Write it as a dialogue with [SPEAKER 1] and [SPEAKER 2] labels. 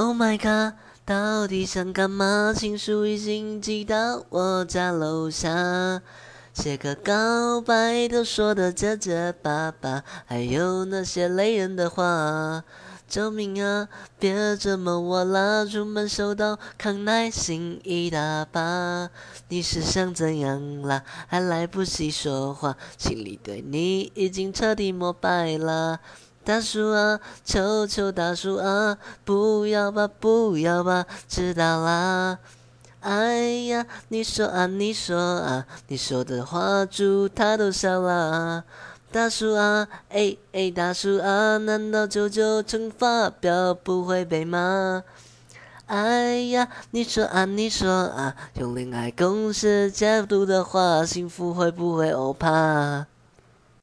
[SPEAKER 1] Oh my god，到底想干嘛？情书已经寄到我家楼下，写个告白都说的结结巴巴，还有那些雷人的话。救命啊！别折磨我啦！出门收到康乃馨一大把，你是想怎样啦？还来不及说话，心里对你已经彻底膜拜啦。大叔啊，求求大叔啊，不要吧，不要吧，知道啦。哎呀，你说啊，你说啊，你说的话，猪他都笑啦。大叔啊，哎哎，大叔啊，难道九九乘法表不会背吗？哎呀，你说啊，你说啊，用恋爱公式解读的话，幸福会不会欧趴？